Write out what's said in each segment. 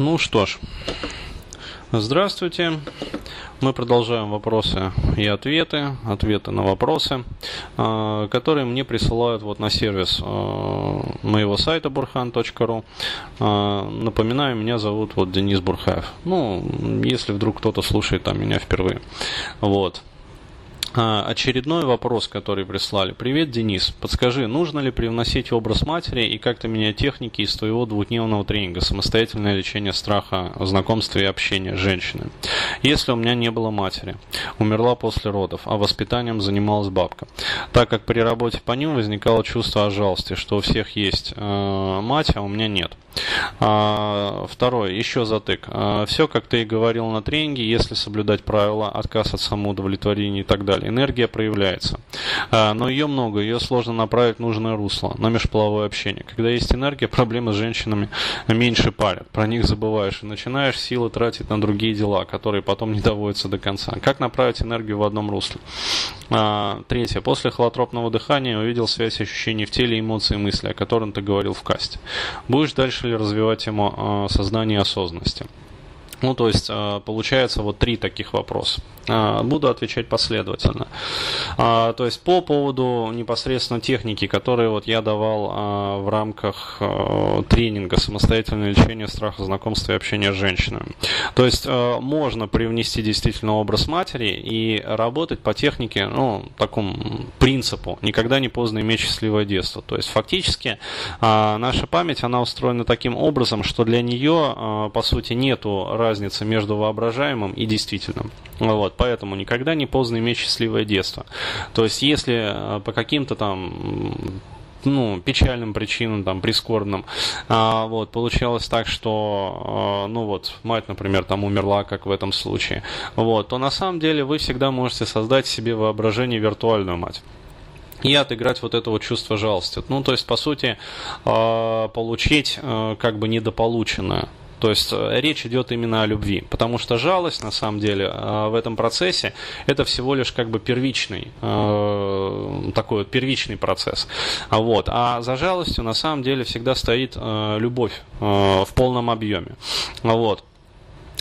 Ну что ж, здравствуйте. Мы продолжаем вопросы и ответы, ответы на вопросы, а, которые мне присылают вот на сервис а, моего сайта burhan.ru. А, напоминаю, меня зовут вот Денис Бурхаев. Ну, если вдруг кто-то слушает там меня впервые. Вот. А, очередной вопрос, который прислали. Привет, Денис. Подскажи, нужно ли привносить образ матери и как-то менять техники из твоего двухдневного тренинга «Самостоятельное лечение страха, знакомства и общения с женщиной»? Если у меня не было матери, умерла после родов, а воспитанием занималась бабка. Так как при работе по ним возникало чувство жалости, что у всех есть э, мать, а у меня нет. А, второе, еще затык. А, все, как ты и говорил на тренинге, если соблюдать правила, отказ от самоудовлетворения и так далее, энергия проявляется. А, но ее много, ее сложно направить в нужное русло, на межполовое общение. Когда есть энергия, проблемы с женщинами меньше парят. Про них забываешь и начинаешь силы тратить на другие дела, которые потом не доводятся до конца. Как направить энергию в одном русле? Третье. После холотропного дыхания увидел связь ощущений в теле, эмоций и мысли, о котором ты говорил в касте. Будешь дальше ли развивать тему а, сознания и осознанности? Ну, то есть, а, получается вот три таких вопроса. А, буду отвечать последовательно. А, то есть по поводу непосредственно техники, которые вот я давал в рамках тренинга «Самостоятельное лечение страха, знакомства и общения с женщинами». То есть можно привнести действительно образ матери и работать по технике, ну, такому принципу «никогда не поздно иметь счастливое детство». То есть фактически наша память, она устроена таким образом, что для нее, по сути, нету разницы между воображаемым и действительным. Вот, поэтому никогда не поздно иметь счастливое детство. То есть, если э, по каким-то там ну, печальным причинам, там, прискорбным. А, вот, получалось так, что, а, ну, вот, мать, например, там умерла, как в этом случае. Вот, то на самом деле вы всегда можете создать себе воображение виртуальную мать и отыграть вот это вот чувство жалости. Ну, то есть, по сути, а, получить как бы недополученное. То есть э, речь идет именно о любви, потому что жалость на самом деле э, в этом процессе это всего лишь как бы первичный э, такой вот первичный процесс. Вот. А за жалостью на самом деле всегда стоит любовь в полном объеме. Вот.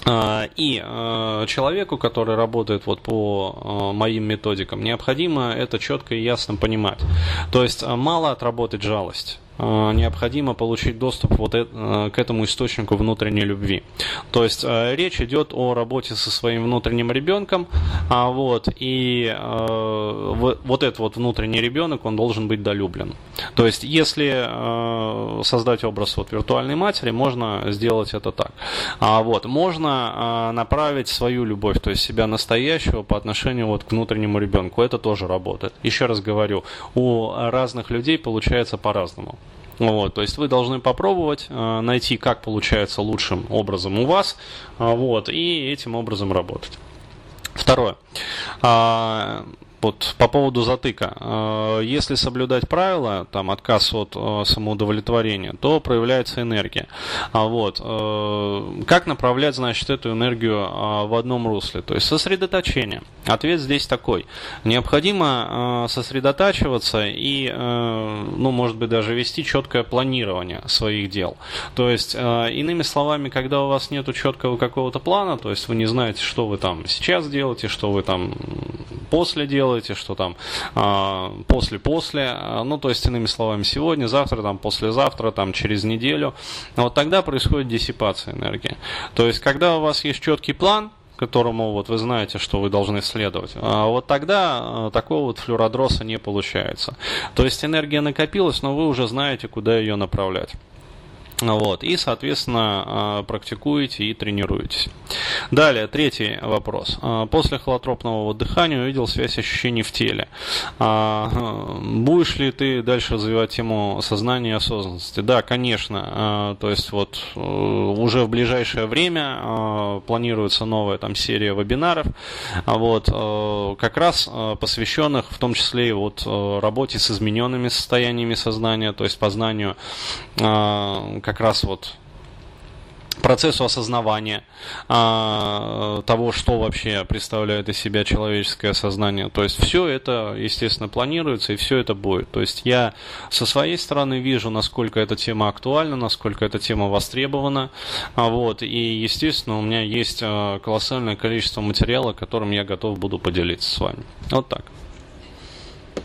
И человеку, который работает вот по моим методикам, необходимо это четко и ясно понимать. То есть мало отработать жалость. Э, необходимо получить доступ вот э, к этому источнику внутренней любви. То есть э, речь идет о работе со своим внутренним ребенком, а вот, и вот этот вот внутренний ребенок, он должен быть долюблен. То есть если создать образ вот виртуальной матери, можно сделать это так. А вот, можно направить свою любовь, то есть себя настоящего по отношению вот к внутреннему ребенку. Это тоже работает. Еще раз говорю, у разных людей получается по-разному. Вот, то есть вы должны попробовать э, найти, как получается лучшим образом у вас, э, вот, и этим образом работать. Второе. А, вот по поводу затыка. Э, если соблюдать правила, там отказ от э, самоудовлетворения, то проявляется энергия. А вот э, как направлять, значит, эту энергию в одном русле? То есть сосредоточение. Ответ здесь такой: необходимо сосредотачиваться и, ну, может быть, даже вести четкое планирование своих дел. То есть, иными словами, когда у вас нет четкого какого-то плана, то есть вы не знаете, что вы там сейчас делаете, что вы там после делаете, что там после-после, а, ну, то есть, иными словами, сегодня, завтра, там, послезавтра, там, через неделю, вот тогда происходит диссипация энергии. То есть, когда у вас есть четкий план, которому вот вы знаете, что вы должны следовать, а вот тогда а, такого вот флюородроса не получается. То есть энергия накопилась, но вы уже знаете, куда ее направлять. Вот, и, соответственно, а, практикуете и тренируетесь. Далее, третий вопрос. А, после холотропного дыхания увидел связь ощущений в теле. А, будешь ли ты дальше развивать тему сознания и осознанности? Да, конечно. То есть вот э, уже в ближайшее время планируется новая там серия вебинаров, вот, э, как раз э, посвященных в том числе и вот работе с измененными состояниями сознания, то есть познанию как раз вот процессу осознавания а, того, что вообще представляет из себя человеческое сознание. То есть все это, естественно, планируется и все это будет. То есть я со своей стороны вижу, насколько эта тема актуальна, насколько эта тема востребована. А, вот, и, естественно, у меня есть а, колоссальное количество материала, которым я готов буду поделиться с вами. Вот так.